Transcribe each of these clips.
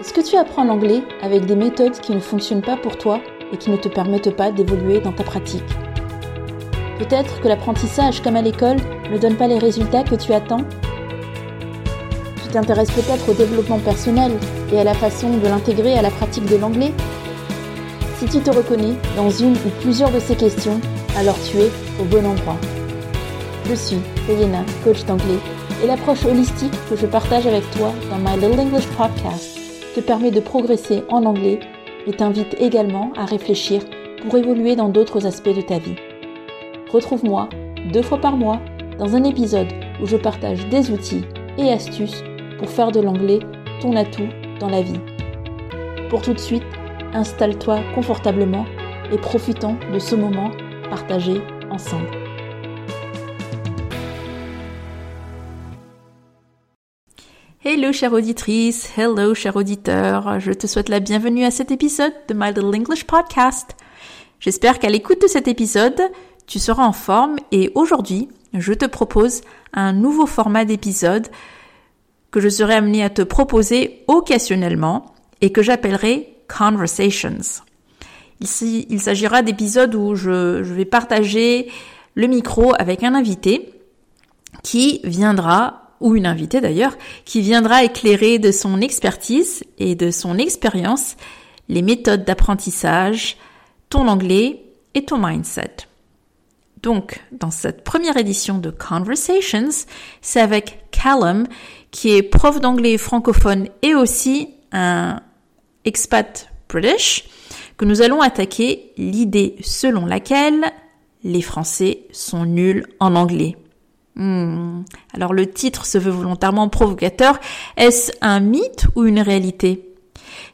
Est-ce que tu apprends l'anglais avec des méthodes qui ne fonctionnent pas pour toi et qui ne te permettent pas d'évoluer dans ta pratique Peut-être que l'apprentissage comme à l'école ne donne pas les résultats que tu attends Tu t'intéresses peut-être au développement personnel et à la façon de l'intégrer à la pratique de l'anglais Si tu te reconnais dans une ou plusieurs de ces questions, alors tu es au bon endroit. Je suis Elena, coach d'anglais, et l'approche holistique que je partage avec toi dans My Little English Podcast te permet de progresser en anglais et t'invite également à réfléchir pour évoluer dans d'autres aspects de ta vie. Retrouve-moi deux fois par mois dans un épisode où je partage des outils et astuces pour faire de l'anglais ton atout dans la vie. Pour tout de suite, installe-toi confortablement et profitons de ce moment partagé ensemble. Hello chère auditrice, hello cher auditeur, je te souhaite la bienvenue à cet épisode de My Little English Podcast. J'espère qu'à l'écoute de cet épisode, tu seras en forme et aujourd'hui, je te propose un nouveau format d'épisode que je serai amené à te proposer occasionnellement et que j'appellerai Conversations. Ici, il s'agira d'épisodes où je, je vais partager le micro avec un invité qui viendra ou une invitée d'ailleurs, qui viendra éclairer de son expertise et de son expérience les méthodes d'apprentissage, ton anglais et ton mindset. Donc, dans cette première édition de Conversations, c'est avec Callum, qui est prof d'anglais francophone et aussi un expat british, que nous allons attaquer l'idée selon laquelle les Français sont nuls en anglais. Hmm. Alors le titre se veut volontairement provocateur. Est-ce un mythe ou une réalité?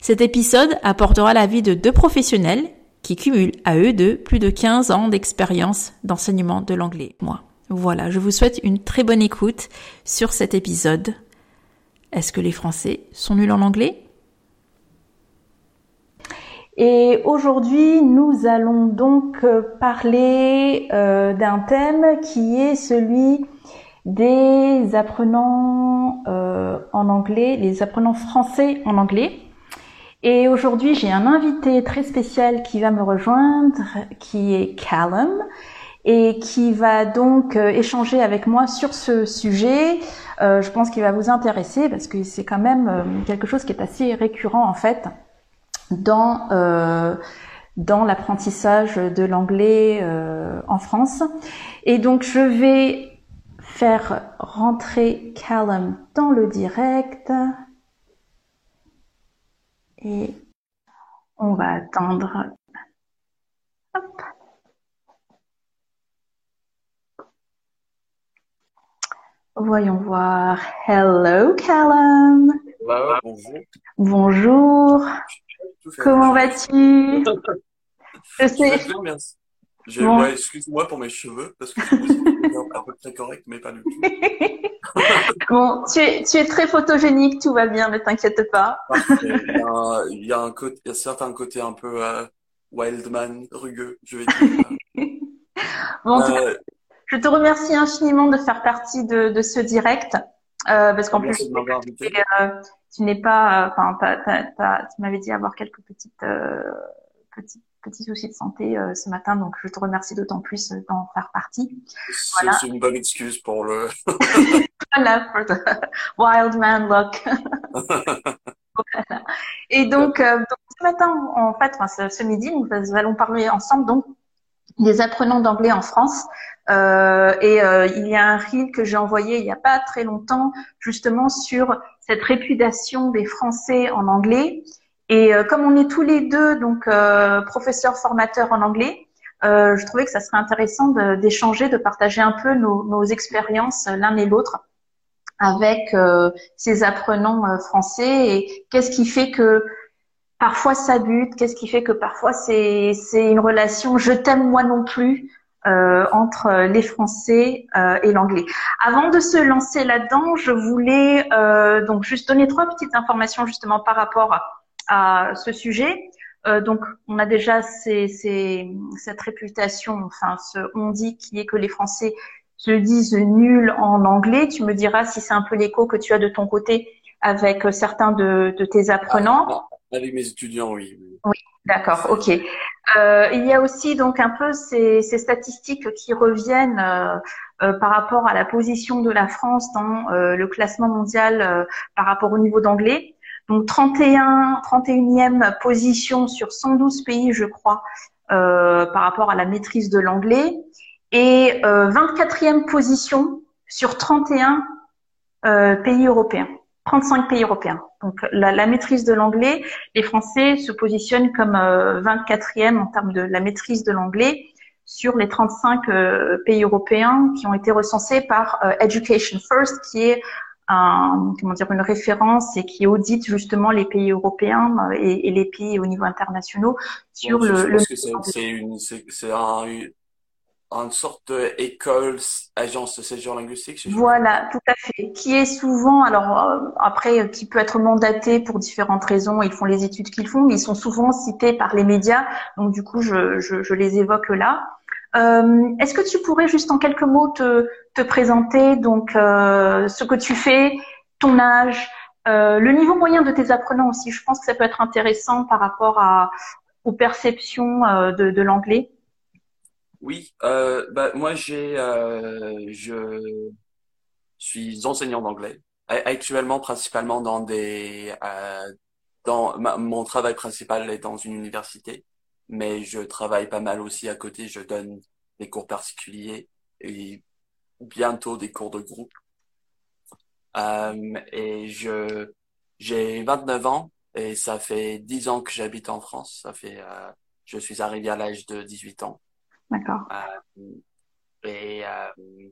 Cet épisode apportera l'avis de deux professionnels qui cumulent à eux deux plus de 15 ans d'expérience d'enseignement de l'anglais. Moi. Voilà, je vous souhaite une très bonne écoute sur cet épisode. Est-ce que les Français sont nuls en anglais? Et aujourd'hui, nous allons donc euh, parler euh, d'un thème qui est celui des apprenants euh, en anglais, les apprenants français en anglais. Et aujourd'hui, j'ai un invité très spécial qui va me rejoindre, qui est Callum, et qui va donc euh, échanger avec moi sur ce sujet. Euh, je pense qu'il va vous intéresser parce que c'est quand même quelque chose qui est assez récurrent en fait dans dans l'apprentissage de l'anglais en France. Et donc je vais faire rentrer Callum dans le direct. Et on va attendre. Hop. Voyons voir. Hello Callum. bonjour. Bonjour. Comment vas-tu? Je sais. merci. Je, excuse-moi pour mes cheveux, parce que un peu très correct, mais pas du tout. bon, tu es, tu es très photogénique, tout va bien, ne t'inquiète pas. il, y a, un côté, il y a certains côtés un peu euh, wildman, rugueux, je vais dire. bon, euh, je te remercie infiniment de faire partie de, de ce direct, euh, parce qu'en plus, euh, tu n'es pas, enfin, tu m'avais dit avoir quelques petites, euh, petites petit souci de santé euh, ce matin, donc je te remercie d'autant plus euh, d'en faire partie. Voilà. C'est une bonne excuse pour le. voilà, pour the wild man look. voilà. Et donc, euh, donc, ce matin, en fait, enfin, ce, midi, nous allons parler ensemble donc des apprenants d'anglais en France. Euh, et euh, il y a un reel que j'ai envoyé il n'y a pas très longtemps, justement sur cette réputation des Français en anglais. Et euh, comme on est tous les deux donc euh, professeurs formateurs en anglais, euh, je trouvais que ça serait intéressant d'échanger, de, partager un peu nos, nos expériences l'un et l'autre avec ces apprenants français et qu'est-ce qui fait que parfois ça bute, qu'est-ce qui fait que parfois c'est une relation je t'aime moi non plus euh, entre les Français euh, et l'anglais? Avant de se lancer là-dedans, je voulais euh, donc juste donner trois petites informations justement par rapport à ce sujet. Euh, donc, on a déjà ces, ces, cette réputation, enfin, ce on dit qui est que les Français se disent nuls en anglais. Tu me diras si c'est un peu l'écho que tu as de ton côté avec certains de, de tes apprenants. Ah, ah, avec mes étudiants, oui. Oui, d'accord, ok. Euh, il y a aussi donc un peu ces, ces statistiques qui reviennent euh, euh, par rapport à la position de la France dans euh, le classement mondial euh, par rapport au niveau d'anglais. Donc 31, 31e position sur 112 pays, je crois, par rapport à la maîtrise de l'anglais, et 24e position sur 31 pays européens. 35 pays européens. Donc la, la maîtrise de l'anglais, les Français se positionnent comme 24e en termes de la maîtrise de l'anglais sur les 35 euh, pays européens qui ont été recensés par euh, Education First, qui est un, comment dire, une référence et qui audite justement les pays européens euh, et, et les pays au niveau international sur le. Je pense que c'est une, c'est un, une sorte d'école, agence de séjour linguistique. Voilà, tout à fait. Qui est souvent, alors après, qui peut être mandaté pour différentes raisons. Ils font les études qu'ils font, mais ils sont souvent cités par les médias. Donc du coup, je, je, je les évoque là. Euh, Est-ce que tu pourrais juste en quelques mots te, te présenter donc euh, ce que tu fais, ton âge, euh, le niveau moyen de tes apprenants aussi? Je pense que ça peut être intéressant par rapport à, aux perceptions euh, de, de l'anglais. Oui, euh, bah, moi j'ai, euh, je suis enseignant d'anglais actuellement principalement dans des, dans mon travail principal est dans une université mais je travaille pas mal aussi à côté. Je donne des cours particuliers et bientôt des cours de groupe. Euh, et je j'ai 29 ans et ça fait 10 ans que j'habite en France. Ça fait euh, je suis arrivé à l'âge de 18 ans. D'accord. Euh, et euh,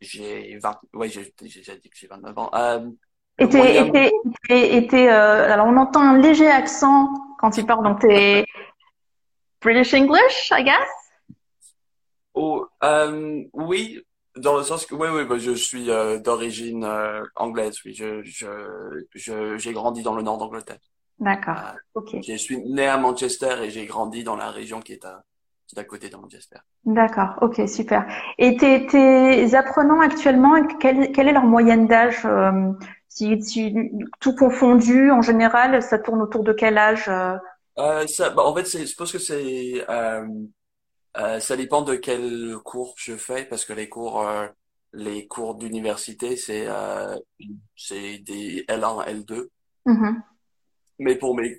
j'ai 20 ouais, j'ai déjà dit que j'ai 29 ans. Euh, et t'es, et t'es, euh, alors on entend un léger accent quand tu parles, donc t'es, British English, I guess? Oh, euh, oui, dans le sens que oui, oui, bah, je suis euh, d'origine euh, anglaise. Oui, je, je, j'ai grandi dans le nord d'Angleterre. D'accord. ok. Je suis né à Manchester et j'ai grandi dans la région qui est à, qui est à côté de Manchester. D'accord. Ok, super. Et tes, tes apprenants actuellement, quelle, quelle est leur moyenne d'âge si, si, tout confondu, en général, ça tourne autour de quel âge euh, ça, bah, en fait, c'est, je pense que c'est, euh, euh, ça dépend de quel cours je fais parce que les cours, euh, les cours d'université, c'est, euh, c'est des L1, L2. Mm-hmm. Mais pour mes,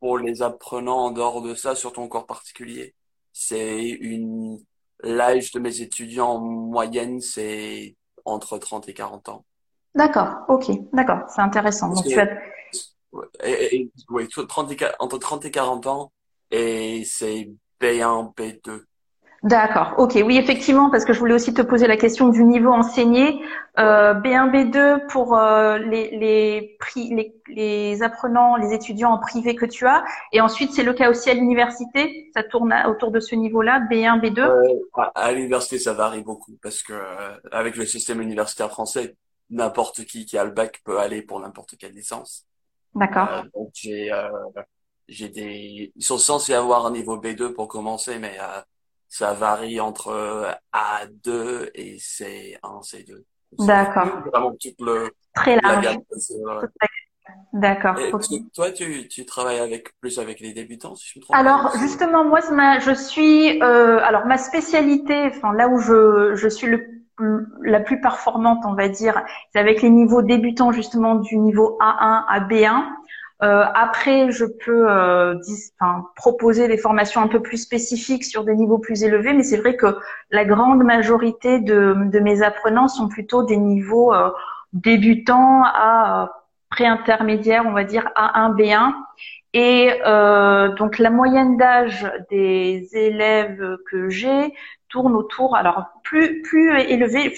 pour les apprenants en dehors de ça, sur ton cours particulier, c'est une, l'âge de mes étudiants en moyenne, c'est entre 30 et 40 ans. D'accord, ok, d'accord, c'est intéressant. Donc, tu as et, oui, entre 30 et 40 ans, et c'est B1, B2. D'accord, ok, oui effectivement, parce que je voulais aussi te poser la question du niveau enseigné. Euh, B1, B2 pour euh, les, les, les, les, apprenants, les étudiants en privé que tu as, et ensuite c'est le cas aussi à l'université, ça tourne autour de ce niveau-là, B1, B2 euh, À l'université ça varie beaucoup, parce que euh, avec le système universitaire français, n'importe qui qui a le bac peut aller pour n'importe quelle licence. D'accord. Euh, donc j'ai euh, j'ai des ils sont censés avoir un niveau B2 pour commencer mais euh, ça varie entre A2 et C1, C2. D'accord. Vraiment tout le très large. D'accord. Toi, tu, tu travailles avec plus avec les débutants, si je me trompe. Alors justement, moi, ma, je suis, euh, alors ma spécialité, enfin là où je, je suis le la plus performante, on va dire, c'est avec les niveaux débutants justement du niveau A1 à B1. Euh, après, je peux euh, enfin, proposer des formations un peu plus spécifiques sur des niveaux plus élevés, mais c'est vrai que la grande majorité de, de mes apprenants sont plutôt des niveaux euh, débutants à euh, pré-intermédiaire, on va dire A1, B1. Et euh, donc la moyenne d'âge des élèves que j'ai tourne autour, alors plus plus élevé.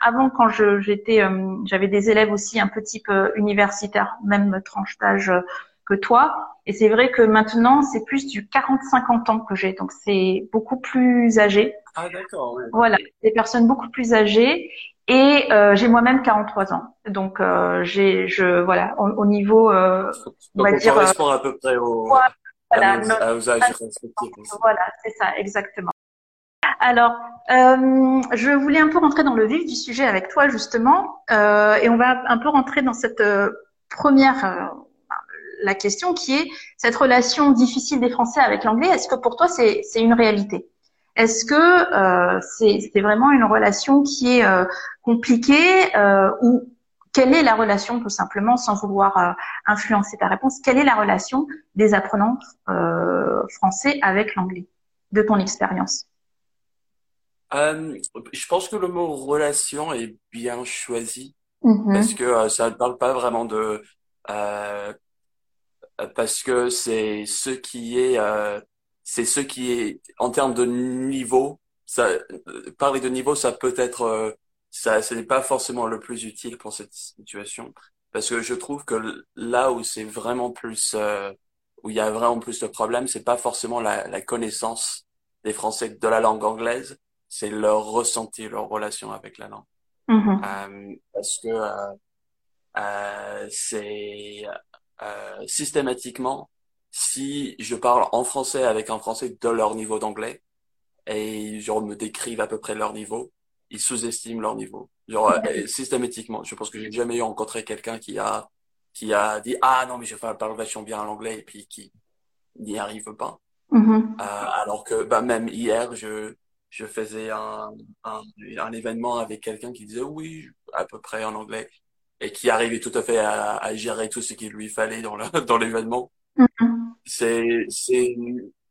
avant, quand je j'étais, euh, j'avais des élèves aussi un peu type euh, universitaire, même tranche d'âge euh, que toi. Et c'est vrai que maintenant, c'est plus du 40-50 ans que j'ai, donc c'est beaucoup plus âgé. Ah d'accord. Voilà, des personnes beaucoup plus âgées. Et j'ai moi-même 43 ans, donc j'ai, je voilà, au, niveau, on va dire, correspond à peu près au, voilà, respectifs. Voilà, c'est ça, exactement. Alors, euh, je voulais un peu rentrer dans le vif du sujet avec toi justement, euh, et on va un peu rentrer dans cette euh, première euh, la question qui est cette relation difficile des Français avec l'anglais. Est-ce que pour toi c'est une réalité? Est-ce que euh, c'est c'est vraiment une relation qui est compliquée ou quelle est la relation, tout simplement, sans vouloir influencer ta réponse, quelle est la relation des apprenants français avec l'anglais, de ton expérience? Euh, je pense que le mot relation est bien choisi mm-hmm. parce que euh, ça ne parle pas vraiment de euh, parce que c'est ce qui est euh, c'est ce qui est en termes de niveau ça parler de niveau ça peut être ça ce n'est pas forcément le plus utile pour cette situation parce que je trouve que là où c'est vraiment plus où il y a vraiment plus de problèmes c'est pas forcément la, la connaissance des Français de la langue anglaise c'est leur ressenti, leur relation avec la langue. Mm-hmm. Euh, parce que euh, euh, c'est euh, systématiquement, si je parle en français avec un français de leur niveau d'anglais, et genre me décrivent à peu près leur niveau, ils sous-estiment leur niveau. Genre mm-hmm. systématiquement. Je pense que j'ai jamais eu rencontré quelqu'un qui a qui a dit ah non mais je parle vachement bien l'anglais et puis qui n'y arrive pas. Mm-hmm. alors que bah même hier je je faisais un, un, un événement avec quelqu'un qui disait oui, à peu près en anglais, et qui arrivait tout à fait à, à gérer tout ce qu'il lui fallait dans le, dans l'événement. Mm-hmm. C'est, c'est,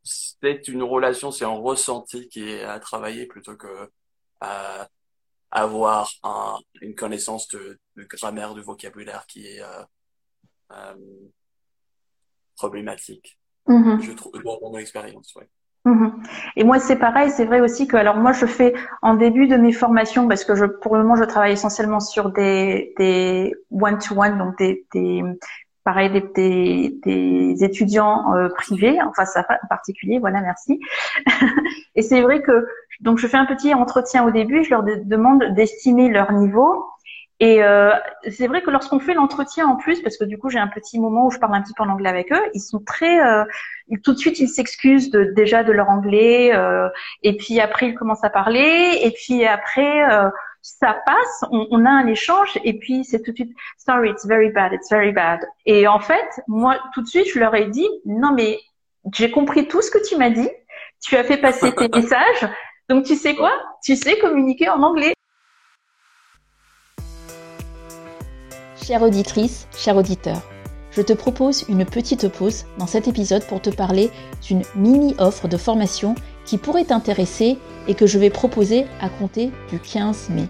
c'est une relation, c'est un ressenti qui est à travailler plutôt que à avoir un, une connaissance de, de, grammaire, de vocabulaire qui est euh, euh, problématique. Mm-hmm. Je trouve, dans mon expérience, ouais. Mhm. Et moi, c'est pareil. C'est vrai aussi que, alors moi, je fais en début de mes formations, parce que je, pour le moment, je travaille essentiellement sur des des one to one, donc des, des pareil des, des, des étudiants euh, privés, enfin ça en particulier. Voilà, merci. et c'est vrai que donc je fais un petit entretien au début. Je leur demande d'estimer leur niveau et euh, c'est vrai que lorsqu'on fait l'entretien en plus, parce que du coup j'ai un petit moment où je parle un petit peu en anglais avec eux, ils sont très, euh, tout de suite ils s'excusent de, déjà de leur anglais, euh, et puis après ils commencent à parler, et puis après euh, ça passe, on, on, a un échange, et puis c'est tout de suite sorry it's very bad, it's very bad. Et en fait moi tout de suite je leur ai dit non mais j'ai compris tout ce que tu m'as dit, tu as fait passer tes messages, donc tu sais quoi, tu sais communiquer en anglais. Chère auditrice, cher auditeur, je te propose une petite pause dans cet épisode pour te parler d'une mini-offre de formation qui pourrait t'intéresser et que je vais proposer à compter du 15 mai.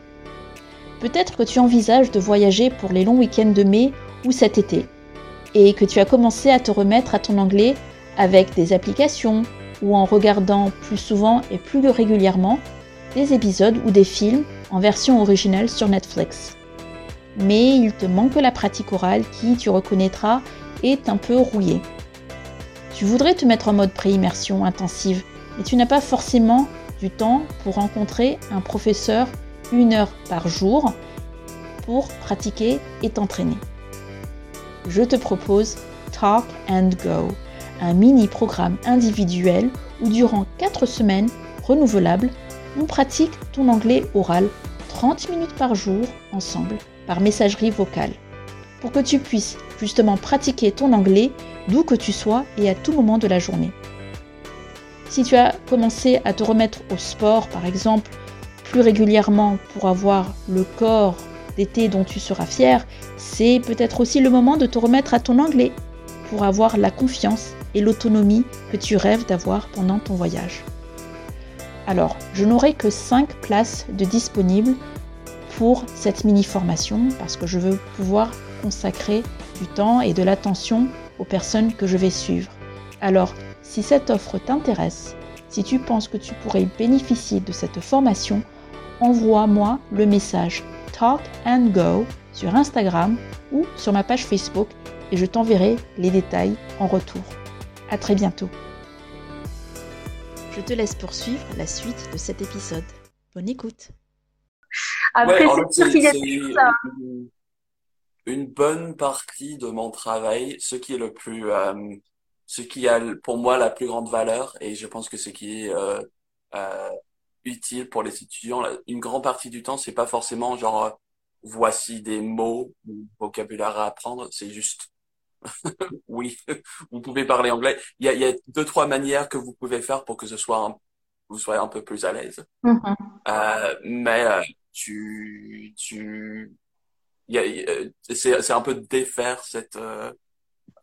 Peut-être que tu envisages de voyager pour les longs week-ends de mai ou cet été et que tu as commencé à te remettre à ton anglais avec des applications ou en regardant plus souvent et plus régulièrement des épisodes ou des films en version originale sur Netflix mais il te manque la pratique orale qui, tu reconnaîtras, est un peu rouillée. Tu voudrais te mettre en mode pré-immersion intensive, mais tu n'as pas forcément du temps pour rencontrer un professeur une heure par jour pour pratiquer et t'entraîner. Je te propose Talk and Go, un mini programme individuel où durant 4 semaines renouvelables, on pratique ton anglais oral 30 minutes par jour ensemble par messagerie vocale, pour que tu puisses justement pratiquer ton anglais d'où que tu sois et à tout moment de la journée. Si tu as commencé à te remettre au sport, par exemple, plus régulièrement pour avoir le corps d'été dont tu seras fier, c'est peut-être aussi le moment de te remettre à ton anglais pour avoir la confiance et l'autonomie que tu rêves d'avoir pendant ton voyage. Alors, je n'aurai que 5 places de disponibles pour cette mini-formation parce que je veux pouvoir consacrer du temps et de l'attention aux personnes que je vais suivre. Alors, si cette offre t'intéresse, si tu penses que tu pourrais bénéficier de cette formation, envoie-moi le message Talk and Go sur Instagram ou sur ma page Facebook et je t'enverrai les détails en retour. À très bientôt. Je te laisse poursuivre la suite de cet épisode. Bonne écoute. Après, c'est qu'il y a une, bonne partie de mon travail, ce qui est le plus, euh, ce qui a pour moi la plus grande valeur, et je pense que ce qui est euh, euh, utile pour les étudiants. Une grande partie du temps, c'est pas forcément genre voici des mots ou vocabulaire à apprendre. C'est juste oui, vous pouvez parler anglais. Il y a, il y a deux trois manières que vous pouvez faire pour que ce soit un, vous soyez un peu plus à l'aise. Mhm. Euh, mais euh, tu tu y a, euh, c'est c'est un peu défaire cette euh,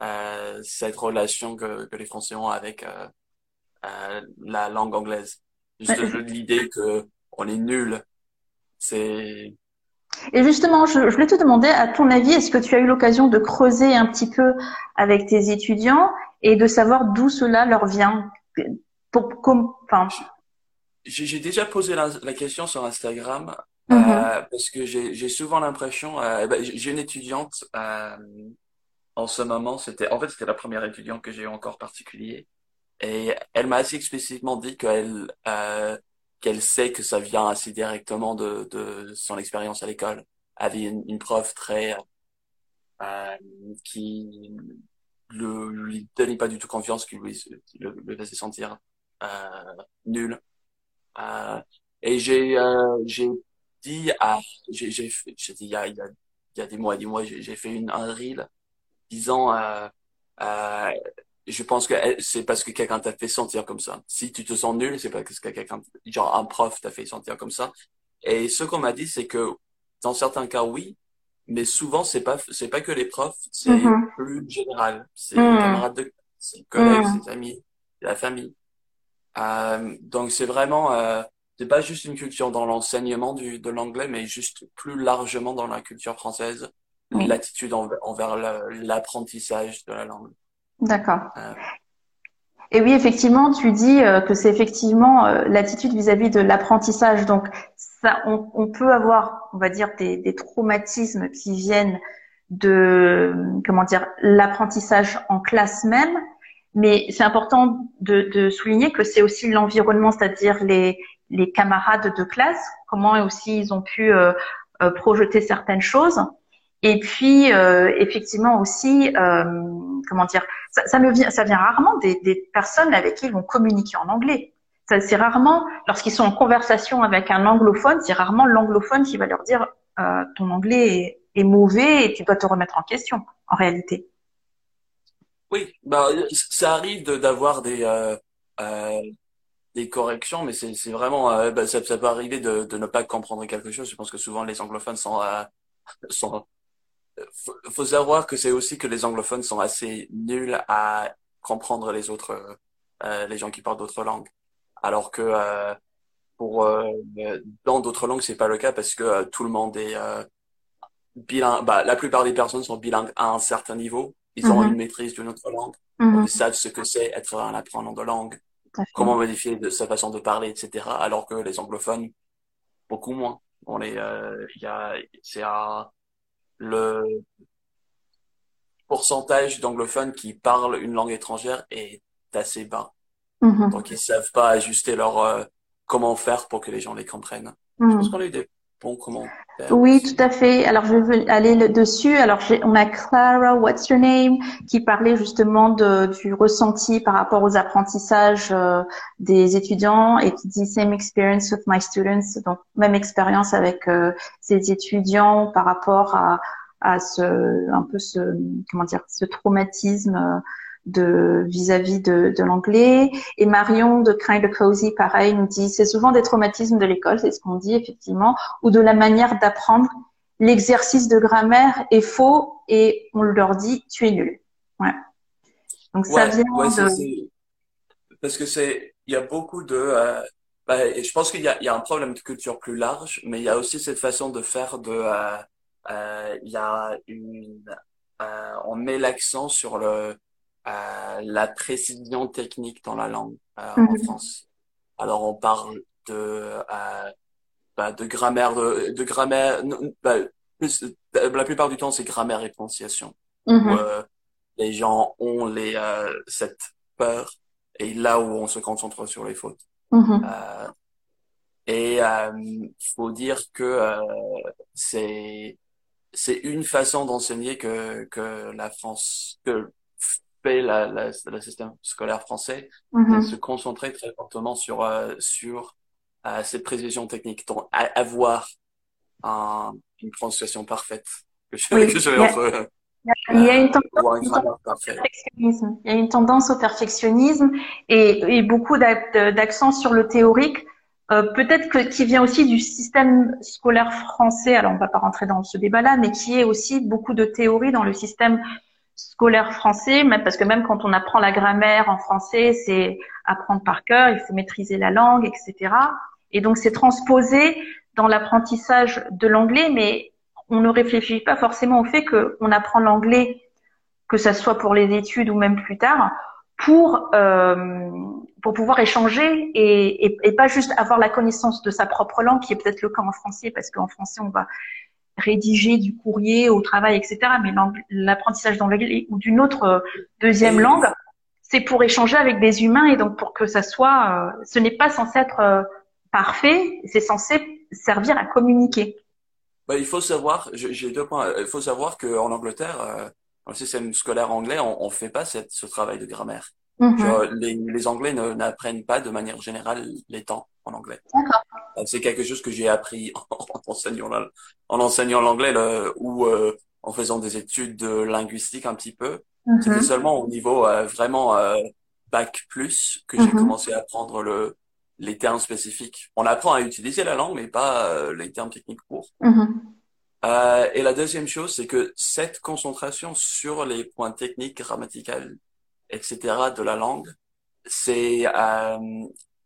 euh, cette relation que que les Français ont avec euh, euh, la langue anglaise. Juste l'idée que on est nul. C'est Et justement, je, je voulais te demander, à ton avis, est-ce que tu as eu l'occasion de creuser un petit peu avec tes étudiants et de savoir d'où cela leur vient? Pour, comme, enfin, j'ai j'ai déjà posé la, la question sur Instagram Euh, parce que j'ai souvent l'impression euh, ben, j'ai une étudiante euh, en ce moment c'était en fait c'était la première étudiante que j'ai eu encore particulier. Et elle m'a assez explicitement dit qu'elle euh, qu'elle sait que ça vient assez directement de de son expérience à l'école. Elle avait une, une prof très euh, qui le lui donnait pas du tout confiance qui lui qui le, le faisait sentir euh, nul. Euh, et j'ai euh, j'ai dit à j'ai j'ai j'ai dit il y a il y a il y a des mois des mois j'ai j'ai fait une un reel disant euh, euh, je pense que c'est parce que quelqu'un t'a fait sentir comme ça. Si tu te sens nul, c'est parce que quelqu'un genre un prof t'a fait sentir comme ça. Et ce qu'on m'a dit c'est que dans certains cas oui, mais souvent c'est pas c'est pas que les profs, c'est Mhm. plus général. C'est les Mhm. camarades de c'est les collègues, Mhm. ses amis, la famille. Euh, donc c'est vraiment, euh, c'est pas juste une culture dans l'enseignement du, de l'anglais, mais juste plus largement dans la culture française, Oui. l'attitude envers, l'apprentissage de la langue. d'accord. Euh, Et oui, effectivement, tu dis euh, que c'est effectivement euh, l'attitude vis-à-vis de l'apprentissage. Donc, ça, on, on peut avoir, on va dire, des, des traumatismes qui viennent de, comment dire, l'apprentissage en classe même. Mais c'est important de, de souligner que c'est aussi l'environnement, c'est-à-dire les, les camarades de classe, comment aussi ils ont pu euh, euh, projeter certaines choses. Et puis, euh, effectivement aussi, euh, comment dire, ça, me vient, ça vient rarement des, des personnes avec qui ils vont communiquer en anglais. Ça, c'est rarement, lorsqu'ils sont en conversation avec un anglophone, c'est rarement l'anglophone qui va leur dire euh, ton anglais est, est mauvais et tu dois te remettre en question, en réalité. oui, bah, ça arrive d'avoir des, euh, euh, des corrections, mais c'est, vraiment, euh, bah, ça, ça peut arriver de, de ne pas comprendre quelque chose. Je pense que souvent les anglophones sont, euh, sont, faut, faut savoir que c'est aussi que les anglophones sont assez nuls à comprendre les autres, euh, euh, les gens qui parlent d'autres langues. Alors que euh, pour euh, dans d'autres langues, c'est pas le cas parce que euh, tout le monde est euh, bilingue. Bah, la plupart des personnes sont bilingues à un certain niveau. Ils ont Mhm. une maîtrise d'une autre langue. Mhm. Ils savent ce que c'est être un apprenant de langue. Comment modifier de sa façon de parler, etc. Alors que les anglophones, beaucoup moins. On est, euh, il y a, c'est un, le pourcentage d'anglophones qui parlent une langue étrangère est assez bas. Mhm. Donc ils savent pas ajuster leur euh, comment faire pour que les gens les comprennent. Je Mhm. pense qu'on a eu des bons commentaires. Oui, tout à fait. Alors, je vais aller le- dessus. Alors, on a Clara, what's your name, qui parlait justement de, du ressenti par rapport aux apprentissages euh, des étudiants et qui dit same experience with my students, donc même expérience avec euh, ces étudiants par rapport à, à ce, un peu ce, comment dire, ce traumatisme euh, de vis-à-vis de, de l'anglais. Et Marion de Kind of Cozy, pareil, nous dit c'est souvent des traumatismes de l'école, c'est ce qu'on dit effectivement ou de la manière d'apprendre. L'exercice de grammaire est faux et on leur dit tu es nul. Ouais. Donc ça vient ouais, c'est, de. parce que c'est, il y a beaucoup de, euh, bah, et je pense qu'il y a, il y a un problème de culture plus large, mais il y a aussi cette façon de faire de, euh, euh, il y a une, euh, on met l'accent sur le, euh, la précision technique dans la langue euh, en Mhm. France. Alors on parle de, euh, bah, de grammaire, de, de grammaire, bah, plus, la plupart du temps c'est grammaire et prononciation où Mhm. euh, les gens ont les euh, cette peur et là où on se concentre sur les fautes. Euh, et euh, faut dire que euh, c'est c'est une façon d'enseigner que que la France que fait la, la, le système scolaire français, Mhm. se concentrer très fortement sur euh, sur euh, cette précision technique, donc avoir un, une prononciation parfaite que je, Oui. que je vais Il y a- entre, Il y a une euh, tendance, une perfectionnisme. Il y a une tendance au perfectionnisme et, et beaucoup d'ac- d'accent sur le théorique. Euh, peut-être que qui vient aussi du système scolaire français. Alors on va pas rentrer dans ce débat-là, mais qui est aussi beaucoup de théorie dans le système scolaire français, même parce que même quand on apprend la grammaire en français, c'est apprendre par cœur, il faut maîtriser la langue, etc. Et donc c'est transposé dans l'apprentissage de l'anglais, mais on ne réfléchit pas forcément au fait qu'on apprend l'anglais, que ça soit pour les études ou même plus tard, pour euh, pour pouvoir échanger et, et, et pas juste avoir la connaissance de sa propre langue, qui est peut-être le cas en français, parce qu'en français on va rédiger du courrier au travail, etc. Mais l'apprentissage d'anglais ou d'une autre euh, deuxième langue, c'est pour échanger avec des humains et donc pour que ça soit, euh, ce n'est pas censé être euh, parfait, c'est censé servir à communiquer. Bah, il faut savoir, j'ai deux points. Il faut savoir qu'en Angleterre, dans le système scolaire anglais, on, on fait pas cette, ce travail de grammaire. Mhm. Genre, les, les Anglais ne- n'apprennent pas de manière générale les temps en anglais. Euh, C'est quelque chose que j'ai appris en, enseignant la- en enseignant l'anglais ou euh, en faisant des études de linguistique un petit peu. C'était Mhm. seulement au niveau euh, vraiment euh, bac plus que j'ai Mhm. commencé à apprendre le, les termes spécifiques. On apprend à utiliser la langue, mais pas euh, les termes techniques courts. Mhm. Euh, et la deuxième chose, c'est que cette concentration sur les points techniques, grammaticaux, etc. de la langue, c'est euh,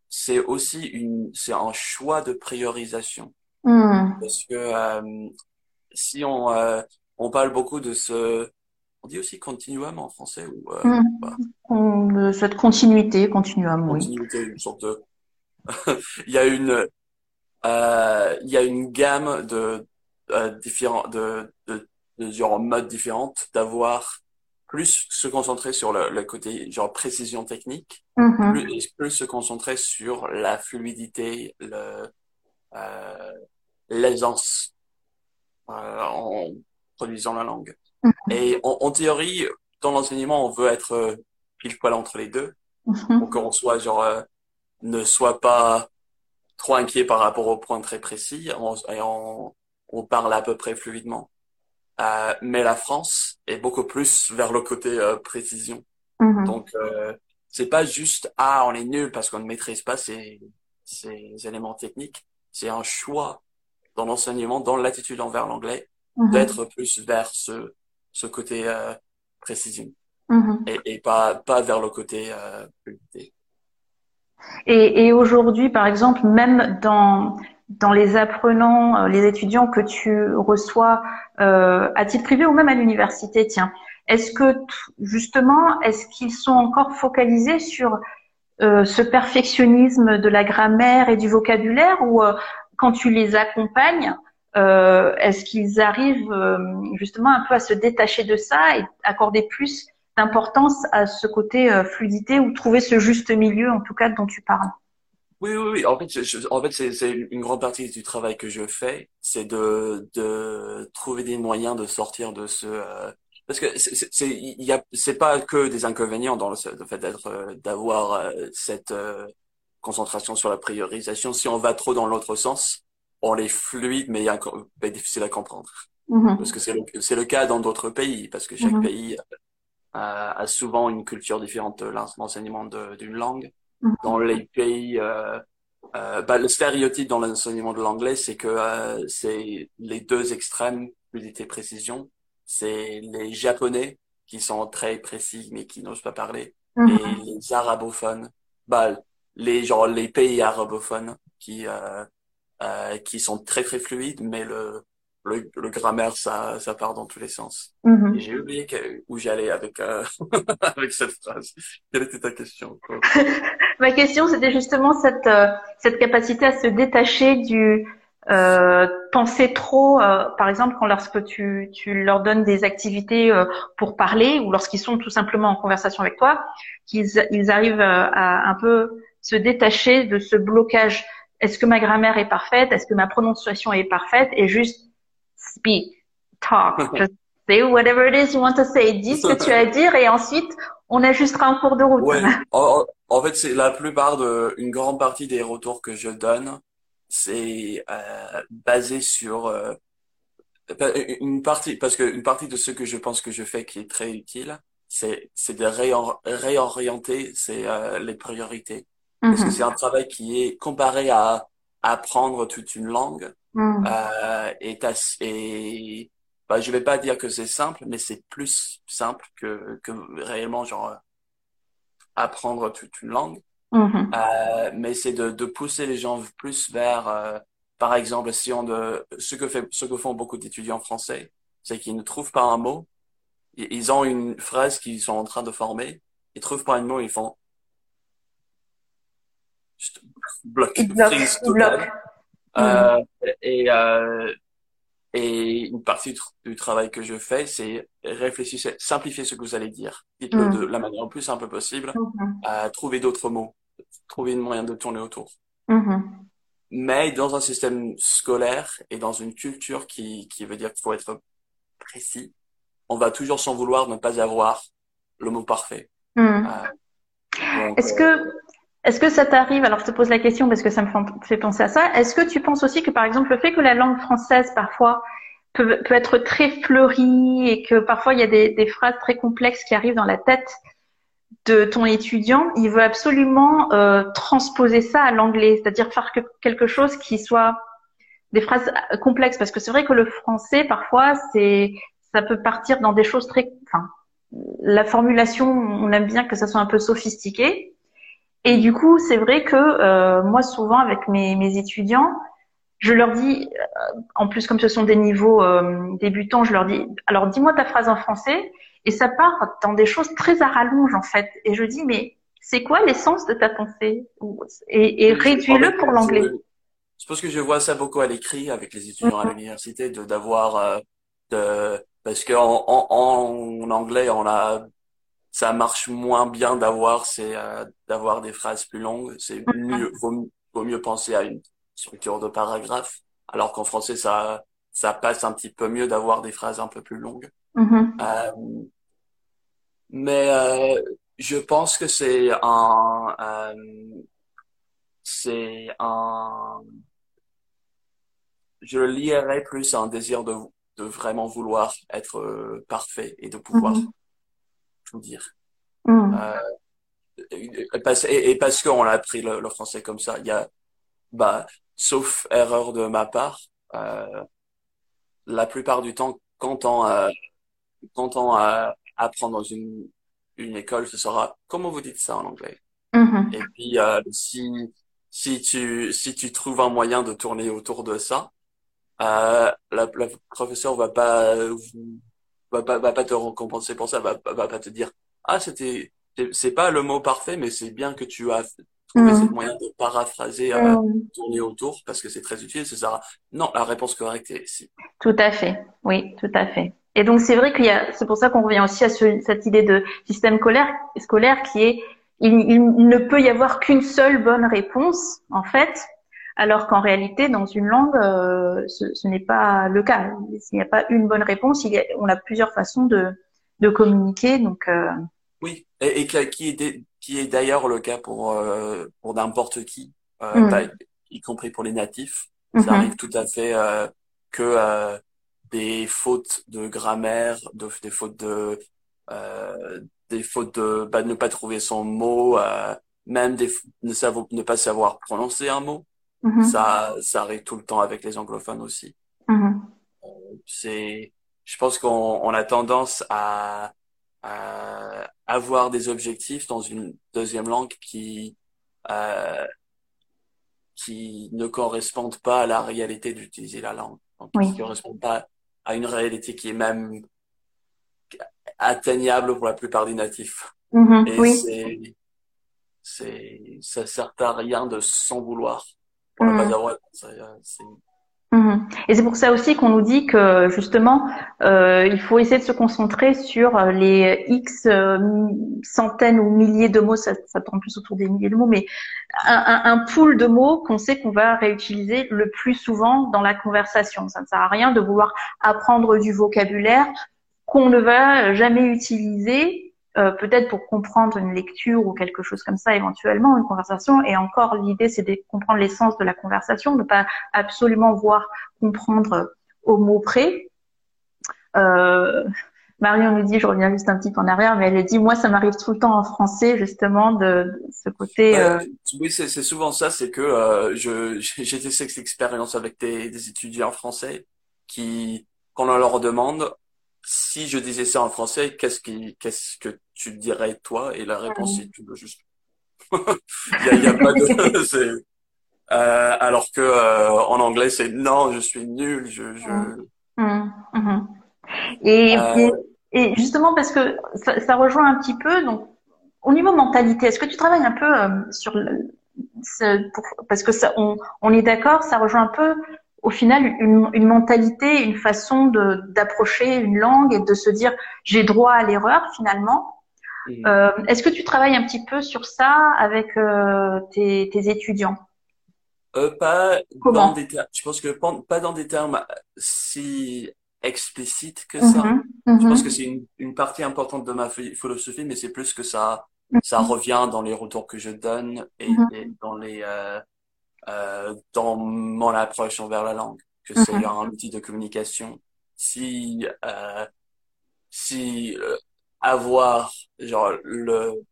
c'est aussi une c'est un choix de priorisation Mhm. parce que euh, si on euh, on parle beaucoup de ce on dit aussi continuum en français ou On- euh, Cette continuité, continuum, oui. continuité une sorte de il y a une euh, il y a une gamme de euh, différents de de, de genre modes différentes d'avoir plus se concentrer sur le, le côté genre précision technique Mhm. plus, plus se concentrer sur la fluidité le euh, l'aisance euh, en produisant la langue Mhm. et en, en théorie dans l'enseignement on veut être euh, pile poil entre les deux Mhm. pour qu'on soit genre ne soit pas trop inquiet par rapport aux points très précis on, et on, on parle à peu près fluidement. Euh, mais la France est beaucoup plus vers le côté euh, précision. Mhm. Donc euh, c'est pas juste ah on est nul parce qu'on ne maîtrise pas ces, ces éléments techniques. C'est un choix dans l'enseignement, dans l'attitude envers l'anglais, Mhm. d'être plus vers ce ce côté euh, précision Mhm. et, et pas pas vers le côté euh. Et, et aujourd'hui, par exemple, même dans dans les apprenants, euh, les étudiants que tu reçois euh, à titre privé ou même à l'université, tiens, est-ce que justement, est-ce qu'ils sont encore focalisés sur euh, ce perfectionnisme de la grammaire et du vocabulaire ou euh, quand tu les accompagnes, euh, est-ce qu'ils arrivent euh, justement un peu à se détacher de ça et accorder plus d'importance à ce côté fluidité ou trouver ce juste milieu en tout cas dont tu parles? Oui, oui, oui. En fait, je, je- en fait, c'est, c'est une grande partie du travail que je fais, c'est de, de trouver des moyens de sortir de ce, euh, parce que c'est, c'est, c'est- il y a, c'est pas que des inconvénients dans le, le fait d'être, euh, d'avoir euh, cette euh, concentration sur la priorisation. Si on va trop dans l'autre sens, on est fluide, mais inco- mais difficile à comprendre. Mhm. Parce que c'est le, c'est le cas dans d'autres pays, parce que chaque Mhm. pays a, a souvent une culture différente de l'enseignement de- d'une langue. Mhm. Dans les pays, euh, euh, bah, le stéréotype dans l'enseignement de l'anglais, c'est que euh, c'est les deux extrêmes, fluidité, précision. C'est les Japonais qui sont très précis mais qui n'osent pas parler, Mhm. et les arabophones, bah, les genre les pays arabophones qui euh, euh, qui sont très très fluides, mais le le, le grammaire ça ça part dans tous les sens. Mhm. Et j'ai oublié que- où j'allais avec euh, avec cette phrase. Quelle était ta question? quoi? Ma question, c'était justement cette euh, cette capacité à se détacher du euh, penser trop, euh, par exemple, quand lorsque tu tu leur donnes des activités euh, pour parler ou lorsqu'ils sont tout simplement en conversation avec toi, qu'ils ils arrivent euh, à un peu se détacher de ce blocage. Est-ce que ma grammaire est parfaite? Est-ce que ma prononciation est parfaite? Et juste speak, talk, just say whatever it is you want to say. Dis ce que tu as à dire et ensuite on ajustera en cours de route. Ouais. En, fait, c'est la plupart de, une grande partie des retours que je donne, c'est euh, basé sur euh, une partie, parce que une partie de ce que je pense que je fais qui est très utile, c'est c'est de réorienter c'est euh, les priorités. Parce que mm-hmm. c'est un travail qui est comparé à apprendre toute une langue. Mm. Euh, et, et bah, je vais pas dire que c'est simple, mais c'est plus simple que, que réellement genre apprendre toute une langue. Mm-hmm. Euh, mais c'est de, de pousser les gens plus vers, euh, par exemple, si on de, ce que fait, ce que font beaucoup d'étudiants français, c'est qu'ils ne trouvent pas un mot. Ils ont une phrase qu'ils sont en train de former, ils trouvent pas un mot, ils font juste bloc, freeze total. Euh, et, euh, et une partie du travail que je fais, c'est réfléchir, simplifier ce que vous allez dire. Dites-le mm. de la manière la plus simple possible. Mm-hmm. trouver d'autres mots, trouver une moyen de tourner autour. Mm-hmm. Mais dans un système scolaire et dans une culture qui, qui veut dire qu'il faut être précis, on va toujours s'en vouloir de ne pas avoir le mot parfait. Mm. Euh, Est-ce que est-ce que ça t'arrive Alors, je te pose la question parce que ça me fait penser à ça. Est-ce que tu penses aussi que, par exemple, le fait que la langue française parfois peut, être très fleurie et que parfois il y a des, des, phrases très complexes qui arrivent dans la tête de ton étudiant, il veut absolument euh, transposer ça à l'anglais, c'est-à-dire faire quelque chose qui soit des phrases euh, complexes, parce que c'est vrai que le français parfois c'est ça peut partir dans des choses très, enfin, la formulation, on aime bien que ça soit un peu sophistiqué, et du coup, c'est vrai que euh, moi, souvent, avec mes, mes, étudiants, je leur dis, euh, en plus comme ce sont des niveaux euh, débutants, je leur dis, alors dis-moi ta phrase en français, et ça part dans des choses très à rallonge en fait. Et je dis, mais c'est quoi l'essence de ta pensée Et, et réduis-le pour l'anglais. Je pense que je vois ça beaucoup à l'écrit avec les étudiants à mm-hmm. l'université, de d'avoir de parce qu'en en, en anglais on a ça marche moins bien d'avoir c'est euh, d'avoir des phrases plus longues. C'est mieux, vaut, vaut, mieux penser à une structure de paragraphe, alors qu'en français ça ça passe un petit peu mieux d'avoir des phrases un peu plus longues. Mm-hmm. Euh, mais euh, je pense que c'est un euh, c'est un je lirais plus à un désir de de vraiment vouloir être euh, parfait et de pouvoir mm-hmm tout dire. Mm. Euh, et, parce, et, parce qu'on a appris le, le, français comme ça, il y a, bah, sauf erreur de ma part, euh, la plupart du temps, quand on, euh, quand on apprend dans une, une école, ce sera comment vous dites ça en anglais? Mm-hmm. Et puis euh, si si tu si tu trouves un moyen de tourner autour de ça, euh, la, la professeur va pas va pas, va pas te récompenser pour ça, va, va pas te dire ah c'était c'est pas le mot parfait, mais c'est bien que tu as trouvé mm. ce moyen de paraphraser, euh, mm. tourner autour parce que c'est très utile. C'est ça. Non, la réponse correcte est ici. Tout à fait. Oui, tout à fait. Et donc c'est vrai qu'il y a, c'est pour ça qu'on revient aussi à ce, cette idée de système scolaire, scolaire qui est, il, il ne peut y avoir qu'une seule bonne réponse en fait alors qu'en réalité, dans une langue, euh, ce, n'est pas le cas. S'il n'y a pas une bonne réponse, il y a, on a plusieurs façons de, de communiquer. Donc euh... oui, et, et, qui est qui est d'ailleurs le cas pour euh, pour n'importe qui, euh, mm. y compris pour les natifs. Ça mm-hmm. arrive tout à fait que des fautes de grammaire, de, des fautes de des fautes de bah, ne pas trouver son mot, même des ne, savoir, ne pas savoir prononcer un mot. Mm-hmm. Ça, ça arrive tout le temps avec les anglophones aussi. Mm-hmm. C'est, je pense qu'on on a tendance à, à, avoir des objectifs dans une deuxième langue qui euh, qui ne correspondent pas à la réalité d'utiliser la langue, donc qui ne correspondent pas à une réalité qui est même atteignable pour la plupart des natifs. Mm-hmm. Et oui. c'est, c'est, ça sert à rien de s'en vouloir. Mmh. Mmh. Et c'est pour ça aussi qu'on nous dit que justement, euh, il faut essayer de se concentrer sur euh, les X euh, centaines ou milliers de mots, ça, ça tourne plus autour des milliers de mots, mais un, un, pool de mots qu'on sait qu'on va réutiliser le plus souvent dans la conversation. Ça ne sert à rien de vouloir apprendre du vocabulaire qu'on ne va jamais utiliser euh, peut-être pour comprendre une lecture ou quelque chose comme ça éventuellement, une conversation. Et encore, l'idée, c'est de comprendre l'essence de la conversation, ne pas absolument voir comprendre au mot près. Euh, Marion nous dit, je reviens juste un petit peu en arrière, mais elle dit, moi, ça m'arrive tout le temps en français, justement, de, ce côté. Euh... oui, c'est souvent ça, c'est que euh, je j'ai cette expérience avec des, des, étudiants français qui, quand on leur demande si je disais ça en français, qu'est-ce qui, qu'est-ce que tu dirais toi? Et la réponse est, veux juste. il y a, y a pas de. Euh, alors que euh, en anglais, c'est non, je suis nul, je. je... Mmh. Mmh. Et, euh, et, justement parce que ça, ça, rejoint un petit peu donc au niveau mentalité, est-ce que tu travailles un peu sur le, pour, parce que ça, on, on est d'accord, ça rejoint un peu au final une, une mentalité, une façon d'approcher une langue et de se dire j'ai droit à l'erreur finalement. Mmh. Euh, Est-ce que tu travailles un petit peu sur ça avec euh, tes, tes, étudiants? Euh, Pas Comment? dans des termes. Je pense que pas dans des termes si explicite que ça. -hmm. Je pense que c'est une, une, partie importante de ma philosophie, mais c'est plus que ça, -hmm. ça revient dans les retours que je donne et, et dans les, euh, dans mon approche envers la langue, que c'est un outil de communication. Si, euh, si euh, avoir genre le,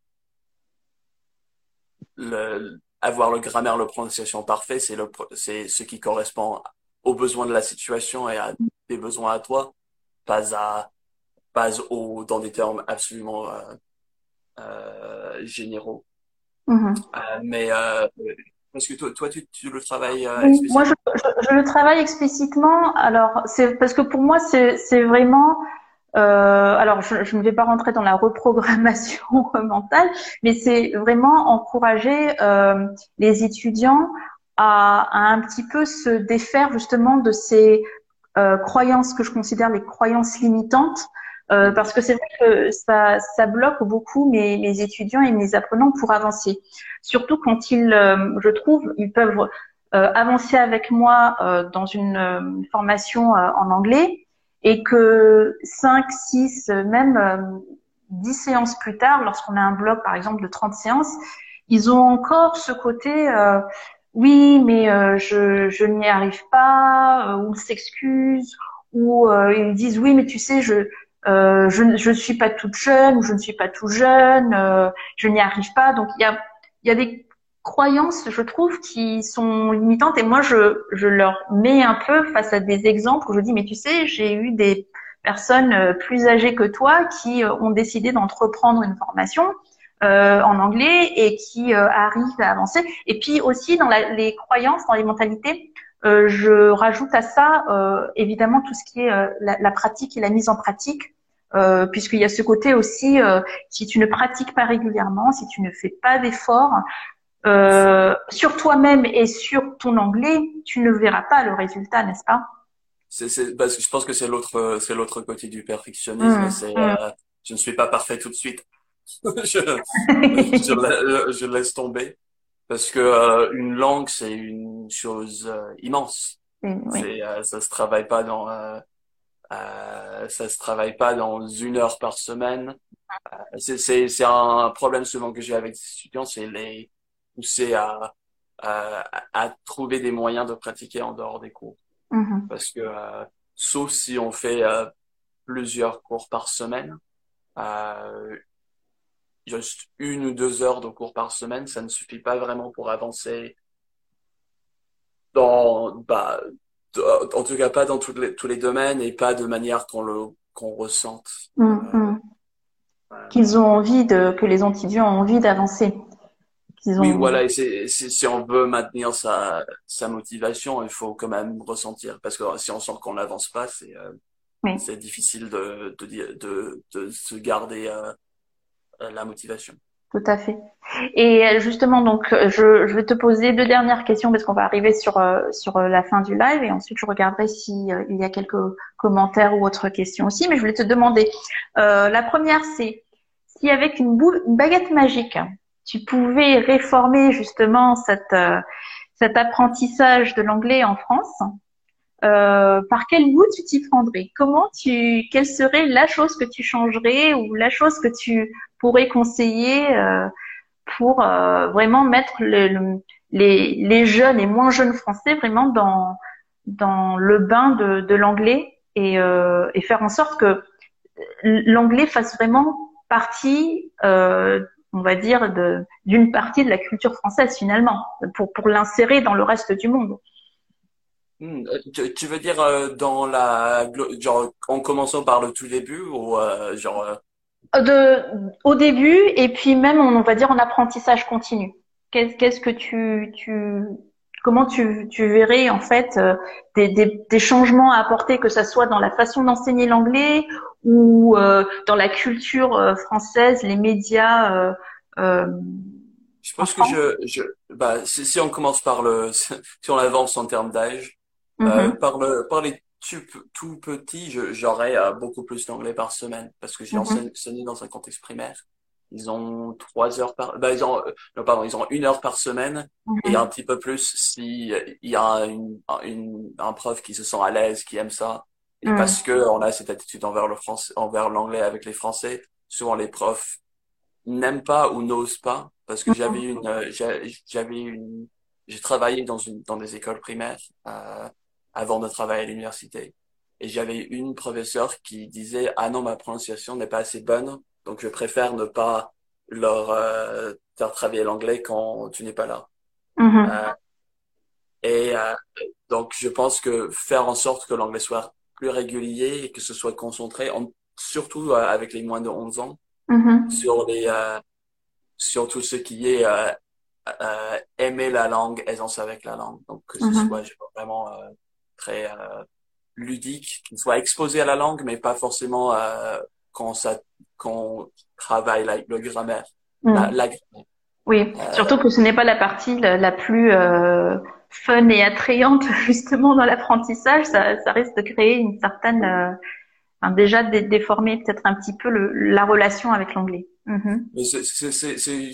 le avoir le grammaire, le prononciation parfait, c'est le, c'est ce qui correspond aux besoins de la situation et à tes besoins à toi, pas à, pas au, dans des termes absolument euh, euh, généraux. Mm -hmm. euh, mais euh, parce que toi, toi tu, tu le travailles euh, oui, Moi, je, je, je, le travaille explicitement. Alors, c'est parce que pour moi, c'est vraiment. Euh, alors, je, je, ne vais pas rentrer dans la reprogrammation mentale, mais c'est vraiment encourager euh, les étudiants à, à, un petit peu se défaire justement de ces euh, croyances que je considère les croyances limitantes, euh, parce que c'est vrai que ça, ça bloque beaucoup mes, mes, étudiants et mes apprenants pour avancer. Surtout quand ils, euh, je trouve, ils peuvent euh, avancer avec moi euh, dans une formation en anglais et que 5, 6, même 10 séances plus tard, lorsqu'on a un bloc par exemple de 30 séances, ils ont encore ce côté oui, mais euh, je, je n'y arrive pas, euh, ou s'excusent, ou euh, ils disent oui, mais tu sais, je euh, je ne suis pas toute jeune ou je ne suis pas tout jeune, je n'y arrive pas. Donc il y a y a des croyances, je trouve, qui sont limitantes et moi je je leur mets un peu face à des exemples où je dis mais tu sais, j'ai eu des personnes plus âgées que toi qui ont décidé d'entreprendre une formation euh, en anglais et qui euh, arrivent à avancer. Et puis aussi dans la, les croyances, dans les mentalités, euh, je rajoute à ça euh, évidemment tout ce qui est euh, la, la, pratique et la mise en pratique, euh, puisqu'il y a ce côté aussi, si tu ne pratiques pas régulièrement, si tu ne fais pas d'efforts sur toi-même et sur ton anglais, tu ne verras pas le résultat, n'est-ce pas? C'est, parce que je pense que c'est l'autre, c'est l'autre côté du perfectionnisme. Mmh, c'est, mmh. je ne suis pas parfait tout de suite. je, je, je, laisse tomber parce que euh, une langue c'est une chose euh, immense. Oui. Euh, ça se travaille pas dans euh, ça se travaille pas dans une heure par semaine. c'est c'est c'est un problème souvent que j'ai avec les étudiants, c'est les pousser à, à, à trouver des moyens de pratiquer en dehors des cours. Mm -hmm. Parce que sauf si on fait plusieurs cours par semaine, euh, juste une ou deux heures de cours par semaine, ça ne suffit pas vraiment pour avancer dans, bah, en tout cas pas dans tous les, tous les domaines et pas de manière qu'on le qu'on ressente. Mmh, mmh. Euh, Qu'ils ont envie de, que les étudiants ont envie d'avancer. Ont... Oui, voilà, et c'est, si on veut maintenir sa, sa motivation, il faut quand même ressentir, parce que si on sent qu'on n'avance pas, c'est, euh, oui. c'est difficile de, de, de, de, se garder euh, la motivation. Tout à fait. Et euh, justement, donc, euh, je, vais te poser deux dernières questions parce qu'on va arriver sur sur la fin du live et ensuite je regarderai s'il il y a quelques commentaires ou autres questions aussi. Mais je voulais te demander, euh, la première, c'est si avec une, boule, une baguette magique, tu pouvais réformer justement cette cet apprentissage de l'anglais en France, euh, par quel bout tu t'y prendrais? Comment tu, quelle serait la chose que tu changerais ou la chose que tu pourrais conseiller euh, pour euh, vraiment mettre le, les, jeunes et moins jeunes français vraiment dans le bain de, l'anglais et, faire en sorte que l'anglais fasse vraiment partie, on va dire, d'une partie de la culture française finalement, pour l'insérer dans le reste du monde. Hmm, euh, tu, veux dire euh, dans la genre en commençant par le tout début ou euh, genre de au début et puis même on, va dire en apprentissage continu. Qu'est-ce que tu tu comment tu tu verrais en fait des, des, des changements à apporter que ça soit dans la façon d'enseigner l'anglais ou dans la culture française, les médias je pense que je, je bah, si, si, on commence par le, si on avance en termes d'âge, euh, mm-hmm. par, le, par les tout, petits, j'aurais euh, beaucoup plus d'anglais par semaine parce que j'ai mm-hmm. enseigné dans un contexte primaire. Ils ont trois heures par, bah, ils ont, euh, non, pardon, ils ont une heure par semaine et mm-hmm. un petit peu plus si il y a une, une, un prof qui se sent à l'aise, qui aime ça. Et parce que on a cette attitude envers le français, envers l'anglais avec les français, souvent les profs n'aiment pas ou n'osent pas parce que j'avais une, j'avais une, j'ai travaillé dans une, dans des écoles primaires, euh, avant de travailler à l'université. Et j'avais une professeure qui disait ah non ma prononciation n'est pas assez bonne donc je préfère ne pas leur euh, faire travailler l'anglais quand tu n'es pas là. Mm-hmm. Euh, et euh, donc je pense que faire en sorte que l'anglais soit plus régulier et que ce soit concentré, en, surtout euh, avec les moins de 11 ans, mm-hmm. sur les euh, sur tout ce qui est aimer la langue, aisance avec la langue. Donc que ce mm-hmm. soit vraiment très euh, ludique, qui soit exposé à la langue, mais pas forcément euh, quand ça qu'on travaille la, le grammaire, mm. la, Oui, euh, surtout que ce n'est pas la partie la, plus fun et attrayante justement dans l'apprentissage. Ça, ça, risque de créer une certaine, enfin, déjà déformer peut-être un petit peu le, la relation avec l'anglais. Mm-hmm. C'est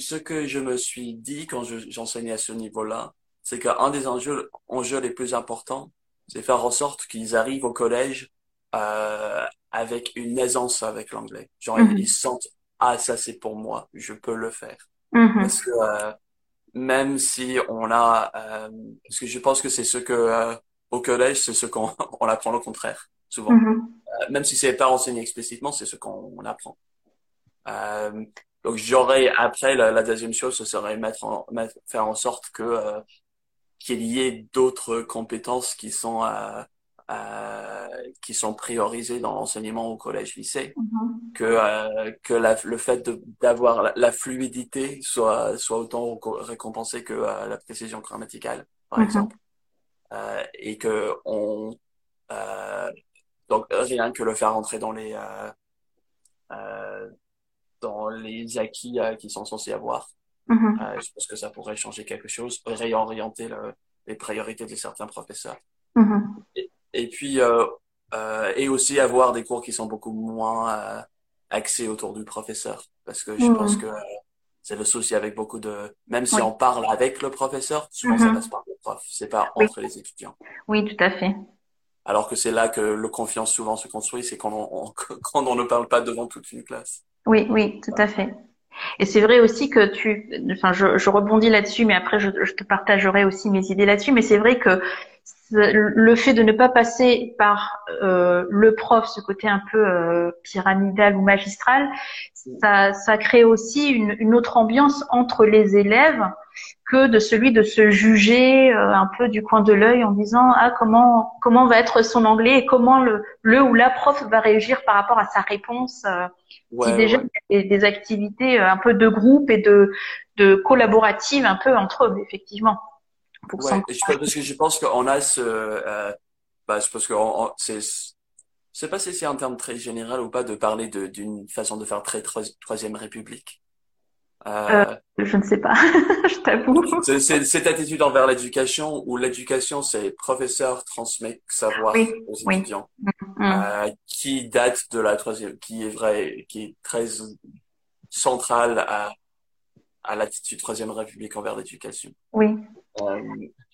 ce que je me suis dit quand j'enseignais à ce niveau-là, c'est qu'un des enjeux, enjeux les plus importants, c'est faire en sorte qu'ils arrivent au collège euh, avec une aisance avec l'anglais. Genre mhm. ils sentent ah ça c'est pour moi, je peux le faire. Mhm. Parce que euh, même si on a, euh, parce que je pense que c'est ce que euh, au collège c'est ce qu'on on apprend le contraire souvent. Mhm. Euh, même si c'est pas enseigné explicitement, c'est ce qu'on apprend. donc j'aurais après la, la, deuxième chose, ce serait mettre en, mettre, faire en sorte que qu'il y ait d'autres compétences qui sont euh, euh, qui sont priorisées dans l'enseignement au collège lycée mm-hmm. que euh, que la, le fait d'avoir la, la, fluidité soit soit autant récompensé que euh, la précision grammaticale par mm-hmm. exemple euh, et que on donc rien que le faire entrer dans les dans les acquis qui sont censés avoir Mm-hmm. Euh, je pense que ça pourrait changer quelque chose, réorienter le, les priorités de certains professeurs. Mm-hmm. Et, et, puis, euh, euh, et aussi avoir des cours qui sont beaucoup moins axés autour du professeur. Parce que je mm-hmm. pense que c'est le souci avec beaucoup de... Même si on parle avec le professeur, souvent ça passe par le prof, c'est pas entre les étudiants. Oui, tout à fait. Alors que c'est là que le confiance souvent se construit, c'est quand on, on, quand on ne parle pas devant toute une classe. Oui, oui, tout à fait. Et c'est vrai aussi que tu, enfin, je, rebondis là-dessus, mais après je, te partagerai aussi mes idées là-dessus. Mais c'est vrai que le fait de ne pas passer par euh, le prof, ce côté un peu euh, pyramidal ou magistral, ça, ça crée aussi une, une, autre ambiance entre les élèves que de celui de se juger euh, un peu du coin de l'œil en disant ah comment comment va être son anglais et comment le, le ou la prof va réagir par rapport à sa réponse. Euh, si déjà des, des, activités un peu de groupe et de de collaborative un peu entre eux effectivement. Pour ouais, je, parce que je pense qu'on a ce, euh, bah, je pense que c'est, je sais pas si c'est un terme très général ou pas de parler d'une façon de faire très troisième république. Euh, euh, je ne sais pas, je t'avoue. C'est cette attitude envers l'éducation où l'éducation c'est professeur transmet savoir aux étudiants, mm, mm. Euh, qui date de la troisième, qui est vrai, qui est très centrale à à l'attitude troisième république envers l'éducation. Oui. Euh,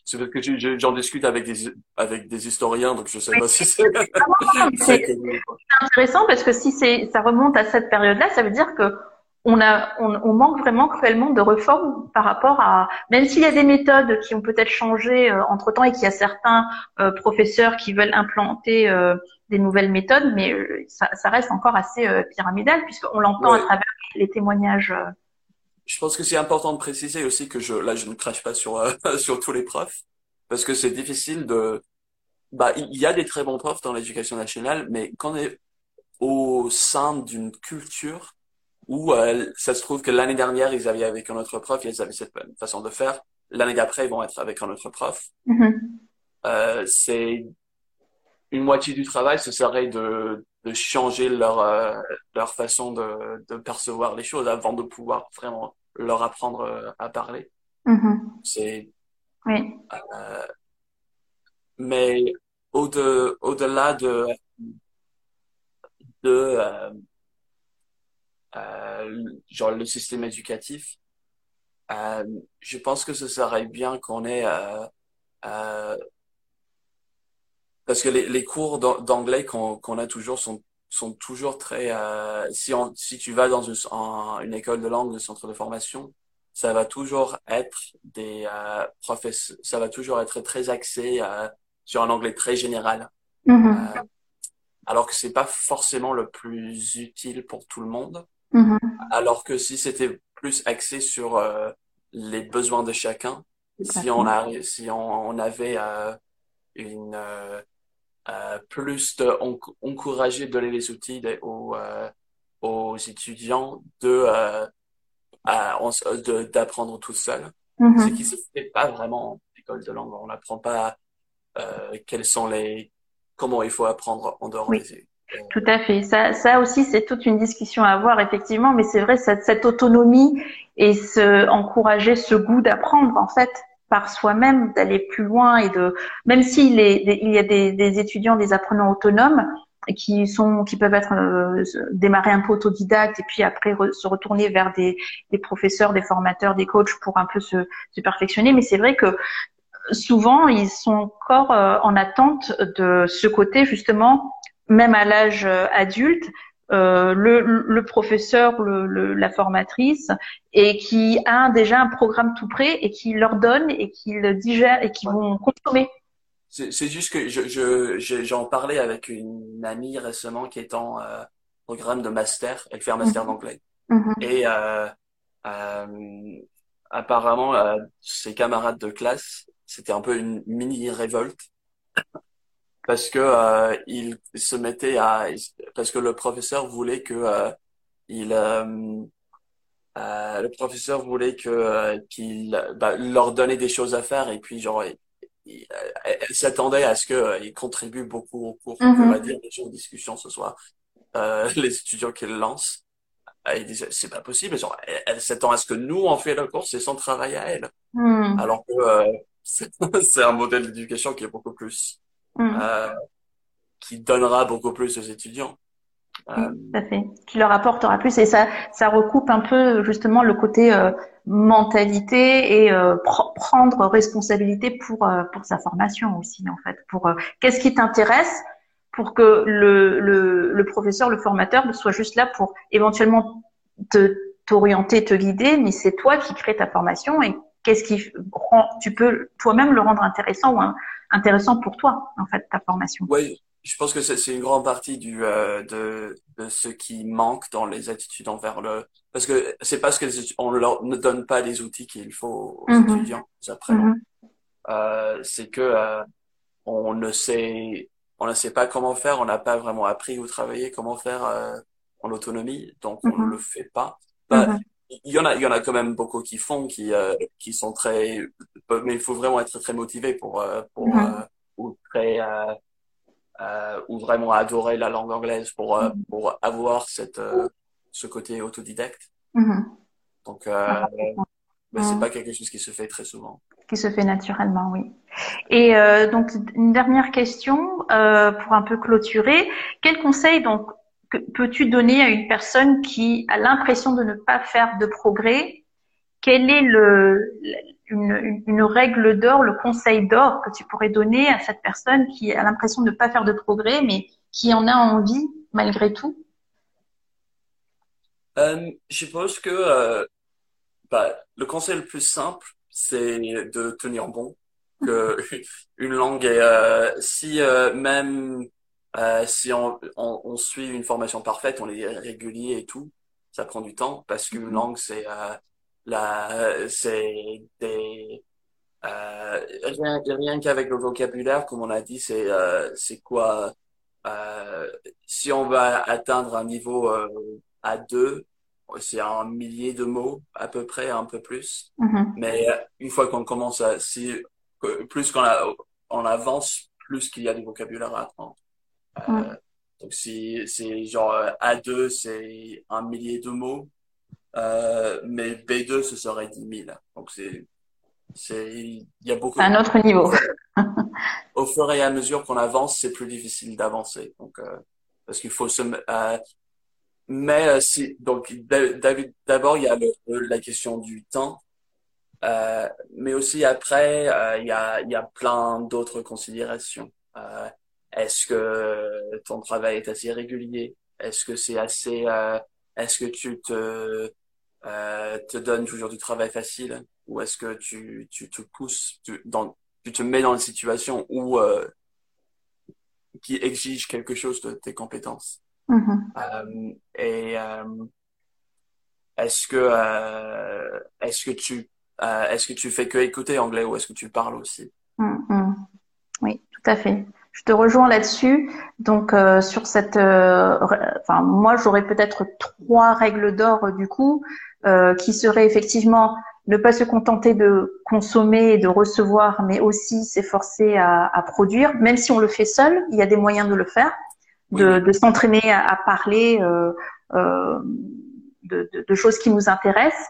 c'est parce que j'en discute avec des avec des historiens, donc je sais pas si c'est. c'est intéressant parce que si c'est ça remonte à cette période-là, ça veut dire que on a on, on, manque vraiment cruellement de réformes par rapport à même s'il y a des méthodes qui ont peut-être changé euh, entre temps et qu'il y a certains euh, professeurs qui veulent implanter euh, des nouvelles méthodes, mais ça, ça, reste encore assez pyramidal puisqu'on l'entend à travers les témoignages. Je pense que c'est important de préciser aussi que je là je ne crache pas sur sur tous les profs parce que c'est difficile de bah il y a des très bons profs dans l'éducation nationale, mais quand on est au sein d'une culture où euh, ça se trouve que l'année dernière, ils avaient avec un autre prof, ils avaient cette façon de faire. L'année d'après, ils vont être avec un autre prof. Mm-hmm. euh, c'est une moitié du travail, ce serait de, de changer leur, euh, leur façon de, de percevoir les choses avant de pouvoir vraiment leur apprendre euh, à parler. Mm-hmm. C'est oui. mais au-de, au-delà de de euh, genre le système éducatif. Euh, je pense que ce serait bien qu'on ait euh, euh, parce que les, les cours d'anglais qu'on qu'on a toujours sont sont toujours très euh, si on, si tu vas dans une, une école de langue, de centre de formation, ça va toujours être des euh, professeurs, ça va toujours être très axé euh, sur un anglais très général. Mm-hmm. alors que c'est pas forcément le plus utile pour tout le monde. Mm-hmm. Alors que si c'était plus axé sur euh, les besoins de chacun, si on, a, si on, avait euh, une euh, euh, plus de encourager donner les outils aux aux étudiants de d'apprendre tout seul, mm-hmm. ce qui se fait pas vraiment en école de langue. On n'apprend pas quels sont les comment il faut apprendre en dehors des tout à fait. Ça, ça aussi, c'est toute une discussion à avoir, effectivement. Mais c'est vrai, cette, cette autonomie et ce, encourager ce goût d'apprendre, en fait, par soi-même, d'aller plus loin et de, même s'il il y a des, étudiants, des apprenants autonomes qui sont, qui peuvent être euh, démarrer un peu autodidacte et puis après se retourner vers des, professeurs, des formateurs, des coachs pour un peu se, se perfectionner. Mais c'est vrai que souvent, ils sont encore euh, en attente de ce côté justement même à l'âge euh, adulte, euh, le, le, professeur, le, la formatrice, et qui a déjà un programme tout prêt et qui leur donne et qui le digère et qui vont consommer. C'est juste que je j'en parlais avec une amie récemment qui est en euh, programme de master, elle fait un master mhm. d'anglais. Mhm. Et euh, euh, apparemment, ses camarades de classe, c'était un peu une mini révolte parce que euh, il se mettait à parce que le professeur voulait que euh, il euh, euh le professeur voulait que euh, qu'il bah, leur donnait des choses à faire et puis genre elle s'attendait à ce que il contribue beaucoup au cours mm-hmm. on va dire les discussion ce soir les étudiants qui le lancent il disait c'est pas possible genre elle, s'attend à ce que nous on fait le cours c'est son travail à elle mm. alors que c'est un modèle d'éducation qui est beaucoup plus Mm. Euh, qui donnera beaucoup plus aux étudiants. Euh, tout à fait. Qui leur apportera plus et ça, ça recoupe un peu justement le côté euh, mentalité et euh, prendre responsabilité pour euh, pour sa formation aussi en fait. Pour qu'est-ce qui t'intéresse pour que le, le, le professeur, le formateur soit juste là pour éventuellement te t'orienter, te guider, mais c'est toi qui crée ta formation et qu'est-ce qui rend, tu peux toi-même le rendre intéressant ou intéressant pour toi, en fait, ta formation. Oui, je pense que c'est une grande partie du euh, de, de ce qui manque dans les attitudes envers le parce que c'est parce que on leur ne donne pas les outils qu'il faut aux mm-hmm. étudiants après mm-hmm. euh, c'est que euh, on ne sait on ne sait pas comment faire on n'a pas vraiment appris ou travaillé comment faire euh, en autonomie donc on ne mm-hmm. le fait pas bah, il y en a il y en a quand même beaucoup qui font qui euh, qui sont très mais il faut vraiment être très motivé pour euh, pour mm-hmm. euh, ou très ou vraiment adorer la langue anglaise pour mm-hmm. pour avoir cette ce côté autodidacte mm-hmm. donc ah, mais c'est pas quelque chose qui se fait très souvent qui se fait naturellement oui et donc une dernière question pour un peu clôturer quel conseil donc peux-tu donner à une personne qui a l'impression de ne pas faire de progrès? Quelle est le, une, une règle d'or, le conseil d'or que tu pourrais donner à cette personne qui a l'impression de ne pas faire de progrès, mais qui en a envie malgré tout? Euh, Je pense que euh, bah, le conseil le plus simple, c'est de tenir bon. Que une langue est, euh, si euh, même euh, si on, on, on, suit une formation parfaite, on est régulier et tout, ça prend du temps parce qu'une mm-hmm. langue c'est euh, la c'est des euh, rien, rien qu'avec le vocabulaire, comme on a dit, c'est euh, c'est quoi euh, si on va atteindre un niveau euh, A2, c'est un millier de mots à peu près, un peu plus. Mm-hmm. Mais euh, une fois qu'on commence à, si plus qu'on on avance, plus qu'il y a du vocabulaire à apprendre. Mm. Donc si c'est genre A2, c'est un millier de mots, mais B2 ce serait 10 000. Donc c'est c'est il y a beaucoup. un autre niveau. Au fur et à mesure qu'on avance, c'est plus difficile d'avancer. Donc euh, parce qu'il faut se euh, mais euh, si donc d'abord il y a la question du temps, euh, mais aussi après euh, il y a il y a plein d'autres considérations. Est-ce que ton travail est assez régulier? Est-ce que c'est assez Est-ce que tu te te donnes toujours du travail facile? Ou est-ce que tu, tu te pousses, tu, dans, tu te mets dans une situation où euh, qui exige quelque chose de tes compétences? Mm-hmm. Euh, et euh, est-ce que euh, est-ce que tu euh, est-ce que tu fais que écouter anglais ou est-ce que tu parles aussi? Mm-hmm. Oui, tout à fait. Je te rejoins là-dessus. Donc euh, sur cette, enfin moi j'aurais peut-être trois règles d'or du coup qui seraient effectivement ne pas se contenter de consommer et de recevoir, mais aussi s'efforcer à, à, produire, même si on le fait seul, il y a des moyens de le faire, de, de s'entraîner à, à, parler euh, euh, de, de, de, choses qui nous intéressent,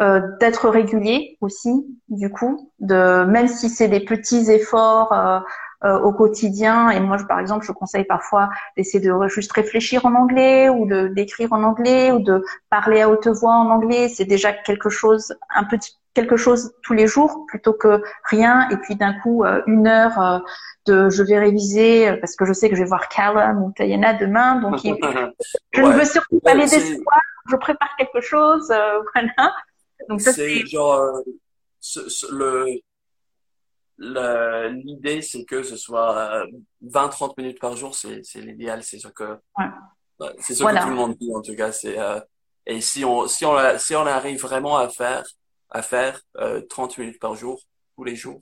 euh, d'être régulier aussi, du coup, de même si c'est des petits efforts euh, euh, au quotidien. Et moi, je, par exemple, je conseille parfois d'essayer de juste réfléchir en anglais ou de d'écrire en anglais ou de parler à haute voix en anglais. C'est déjà quelque chose, un petit quelque chose tous les jours plutôt que rien. Et puis d'un coup, euh, une heure euh, de je vais réviser parce que je sais que je vais voir Callum ou Tayana demain. Donc, je ne veux surtout pas les décevoir. Je prépare quelque chose. voilà. Donc ça, c'est genre le l'idée, c'est que ce soit 20-30 euh, minutes par jour, c'est l'idéal. C'est sûr que ouais. c'est ce que tout le monde dit en tout cas. C'est euh, et si on si on si on arrive vraiment à faire à faire euh, 30 minutes par jour tous les jours,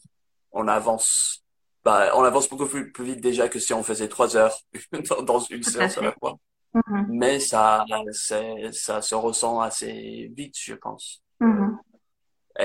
on avance. Bah, on avance beaucoup plus, plus vite déjà que si on faisait trois heures dans une séance à la fois. Mm-hmm. Mais ça, ça se ressent assez vite, je pense. Mm-hmm.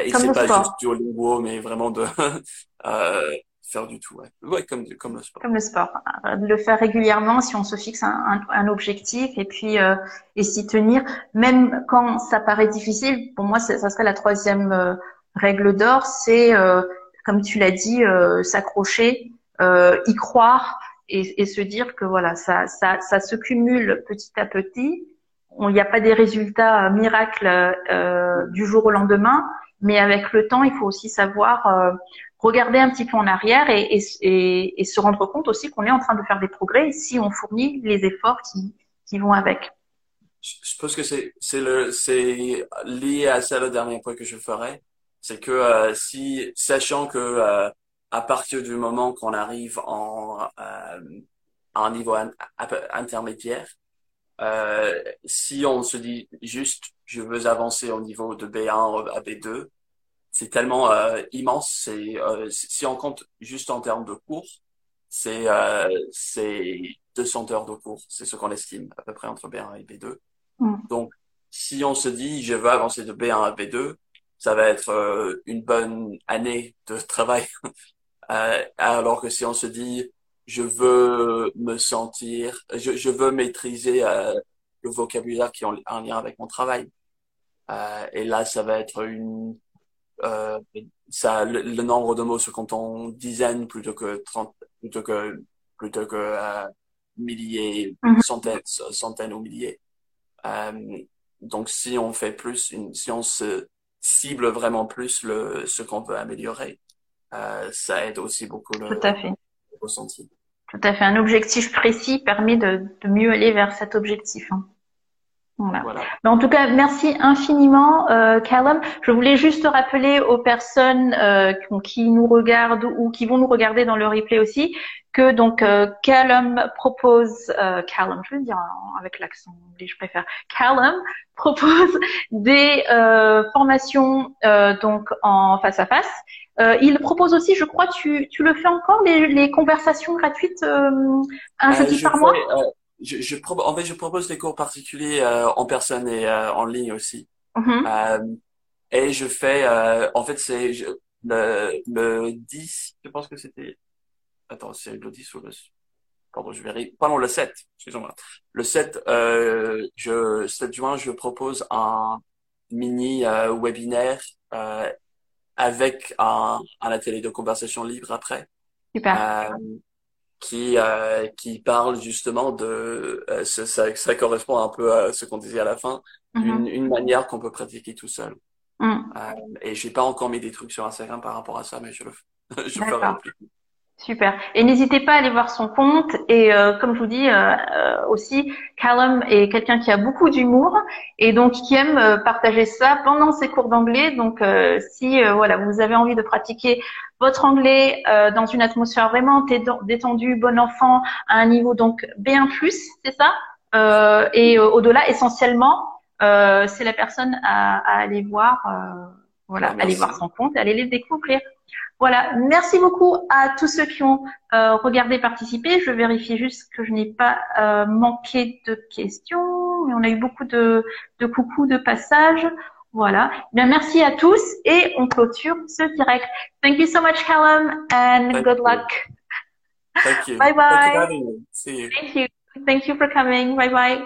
Et c'est pas sport. juste mais vraiment de euh, faire du tout. Ouais. ouais, comme, comme le sport. Comme le sport. Euh, le faire régulièrement si on se fixe un, un, un objectif et puis euh, et s'y tenir, même quand ça paraît difficile. Pour moi, ça serait la troisième euh, règle d'or, c'est euh, comme tu l'as dit, s'accrocher, y croire et, et, se dire que voilà, ça, ça, ça se cumule petit à petit. Il n'y a pas des résultats miracles du jour au lendemain, mais avec le temps, il faut aussi savoir euh, regarder un petit peu en arrière et, et, et, se rendre compte aussi qu'on est en train de faire des progrès si on fournit les efforts qui, qui vont avec. Je pense que c'est lié à ça le dernier point que je ferai, c'est que euh, si sachant que euh, à partir du moment qu'on arrive en à un niveau intermédiaire, si on se dit juste je veux avancer au niveau de B1 à B2, c'est tellement euh, immense. C'est euh, si on compte juste en termes de cours, c'est euh, c'est 200 heures de cours. C'est ce qu'on estime à peu près entre B1 et B2. Mm. Donc, si on se dit je veux avancer de B1 à B2, ça va être euh, une bonne année de travail. Euh, alors que si on se dit je veux me sentir, je, je veux maîtriser le vocabulaire qui est en, lien avec mon travail. Euh, et là, ça va être une, euh, ça, le, nombre de mots se compte en dizaines plutôt que trente, plutôt que plutôt que euh, milliers, mm-hmm. centaines, centaines ou milliers. Euh, donc, si on fait plus, une, si on se cible vraiment plus le ce qu'on veut améliorer, euh, ça aide aussi beaucoup le, Tout à fait. Tout à fait. Un objectif précis permet de, de mieux aller vers cet objectif. hein. Voilà. Voilà. Mais en tout cas, merci infiniment, euh, Callum. Je voulais juste rappeler aux personnes euh, qui nous regardent ou qui vont nous regarder dans le replay aussi que donc euh, Callum propose, euh, Callum, je vais le dire avec l'accent anglais, je préfère. Callum propose des euh, formations euh, donc en face à face. Euh, il propose aussi, je crois, tu, tu le fais encore les, les conversations gratuites euh, un jeudi je par mois? fais, je, je pro- en fait, je propose des cours particuliers euh, en personne et euh, en ligne aussi. Mhm. Euh, et je fais, euh, en fait, c'est je- le, le 10, je pense que c'était, attends, c'est le 10 ou le, pardon, je vérifie, pardon, le 7, excusez-moi. Le 7, euh, je, 7 juin, je propose un mini euh, webinaire euh, avec un, un atelier de conversation libre après Super. euh, qui euh, qui parle justement de euh, ça, ça correspond un peu à ce qu'on disait à la fin Mhm. une, une manière qu'on peut pratiquer tout seul Mhm. euh, et j'ai pas encore mis des trucs sur Instagram par rapport à ça mais je le je ferai plus Super. Et n'hésitez pas à aller voir son compte. Et euh, comme je vous dis euh, euh, aussi, Callum est quelqu'un qui a beaucoup d'humour et donc qui aime euh, partager ça pendant ses cours d'anglais. Donc euh, si euh, voilà, vous avez envie de pratiquer votre anglais euh, dans une atmosphère vraiment détendue, bon enfant, à un niveau donc B1+, c'est ça? Euh, Et euh, au-delà, essentiellement, euh, c'est la personne à, à aller voir. euh, voilà, merci. aller voir son compte, aller les découvrir. Voilà, merci beaucoup à tous ceux qui ont euh, regardé, participé. Je vérifie juste que je n'ai pas euh, manqué de questions, mais on a eu beaucoup de, de coucous, de passages. Voilà. Bien, merci à tous et on clôture ce direct. Thank you so much, Callum, and Thank good you. luck. thank you Bye bye. Thank you for having me. See you. Thank you. Thank you for coming. Bye bye.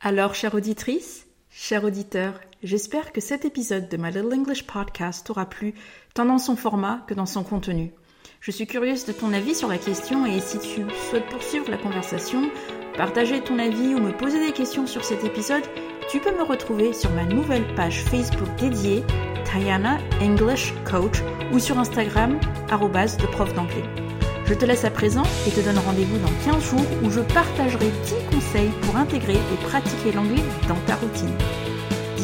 Alors, chère auditrice, cher auditeur, j'espère que cet épisode de My Little English Podcast t'aura plu, tant dans son format que dans son contenu. Je suis curieuse de ton avis sur la question et si tu souhaites poursuivre la conversation, partager ton avis ou me poser des questions sur cet épisode, tu peux me retrouver sur ma nouvelle page Facebook dédiée, Tayana English Coach, ou sur Instagram, de prof d'anglais. Je te laisse à présent et te donne rendez-vous dans 15 jours où je partagerai 10 conseils pour intégrer et pratiquer l'anglais dans ta routine.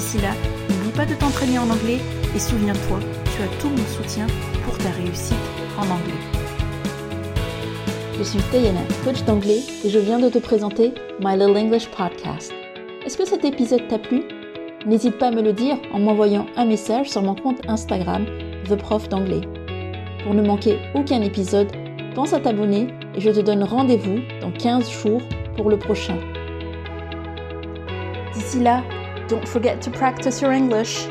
D'ici là, n'oublie pas de t'entraîner en anglais et souviens-toi, tu as tout mon soutien pour ta réussite en anglais. Je suis Tayana, coach d'anglais, et je viens de te présenter My Little English Podcast. Est-ce que cet épisode t'a plu? N'hésite pas à me le dire en m'envoyant un message sur mon compte Instagram, The Prof d'anglais. Pour ne manquer aucun épisode, pense à t'abonner et je te donne rendez-vous dans 15 jours pour le prochain. D'ici là, don't forget to practice your English.